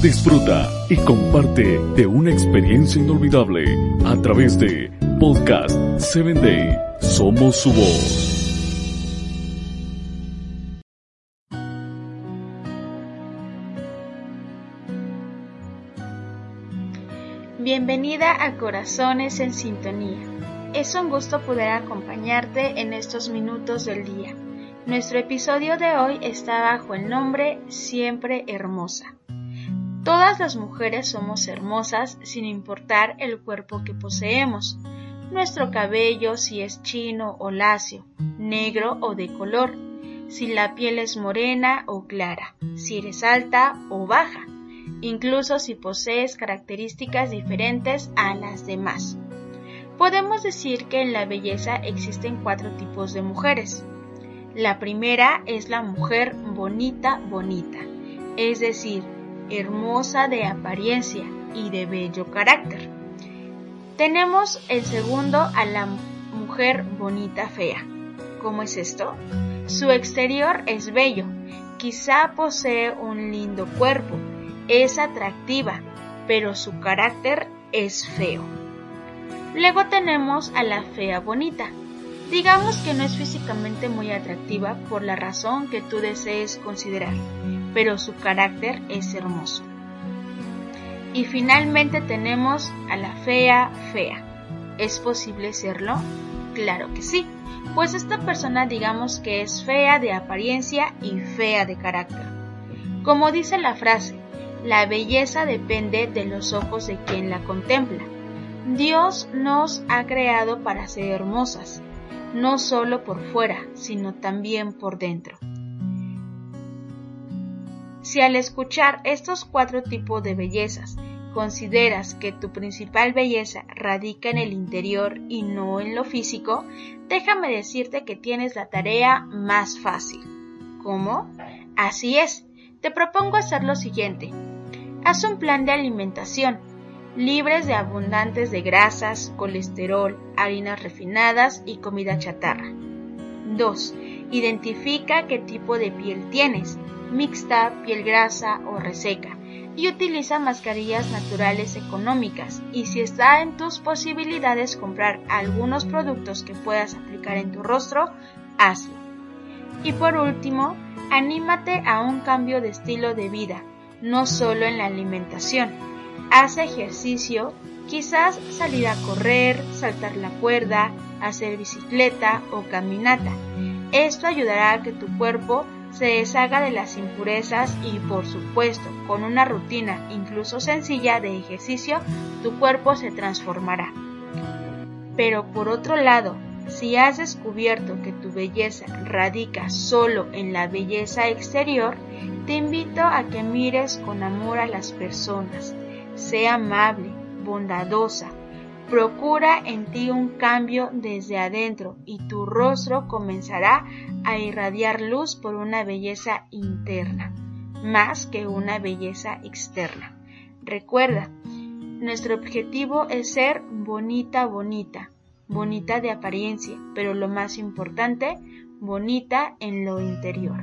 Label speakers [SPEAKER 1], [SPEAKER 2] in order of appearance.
[SPEAKER 1] Disfruta y comparte de una experiencia inolvidable a través de Podcast 7 Day. Somos su voz.
[SPEAKER 2] Bienvenida a Corazones en Sintonía. Es un gusto poder acompañarte en estos minutos del día. Nuestro episodio de hoy está bajo el nombre Siempre Hermosa. Todas las mujeres somos hermosas sin importar el cuerpo que poseemos, nuestro cabello si es chino o lacio, negro o de color, si la piel es morena o clara, si eres alta o baja, incluso si posees características diferentes a las demás. Podemos decir que en la belleza existen cuatro tipos de mujeres. La primera es la mujer bonita bonita, es decir, hermosa de apariencia y de bello carácter. Tenemos el segundo a la mujer bonita fea. ¿Cómo es esto? Su exterior es bello, quizá posee un lindo cuerpo, es atractiva, pero su carácter es feo. Luego tenemos a la fea bonita. Digamos que no es físicamente muy atractiva por la razón que tú desees considerar, pero su carácter es hermoso. Y finalmente tenemos a la fea fea. ¿Es posible serlo? Claro que sí, pues esta persona digamos que es fea de apariencia y fea de carácter. Como dice la frase, la belleza depende de los ojos de quien la contempla. Dios nos ha creado para ser hermosas, no solo por fuera, sino también por dentro. Si al escuchar estos cuatro tipos de bellezas consideras que tu principal belleza radica en el interior y no en lo físico, déjame decirte que tienes la tarea más fácil. ¿Cómo? Así es. Te propongo hacer lo siguiente. Haz un plan de alimentación, libres de abundantes de grasas, colesterol, harinas refinadas y comida chatarra. 2. Identifica qué tipo de piel tienes mixta, piel grasa o reseca, y utiliza mascarillas naturales económicas y si está en tus posibilidades comprar algunos productos que puedas aplicar en tu rostro, hazlo. Y por último, anímate a un cambio de estilo de vida, no solo en la alimentación. Haz ejercicio, quizás salir a correr, saltar la cuerda, hacer bicicleta o caminata. Esto ayudará a que tu cuerpo se deshaga de las impurezas y por supuesto con una rutina incluso sencilla de ejercicio tu cuerpo se transformará. Pero por otro lado, si has descubierto que tu belleza radica solo en la belleza exterior, te invito a que mires con amor a las personas. Sé amable, bondadosa, Procura en ti un cambio desde adentro y tu rostro comenzará a irradiar luz por una belleza interna, más que una belleza externa. Recuerda, nuestro objetivo es ser bonita, bonita, bonita de apariencia, pero lo más importante, bonita en lo interior.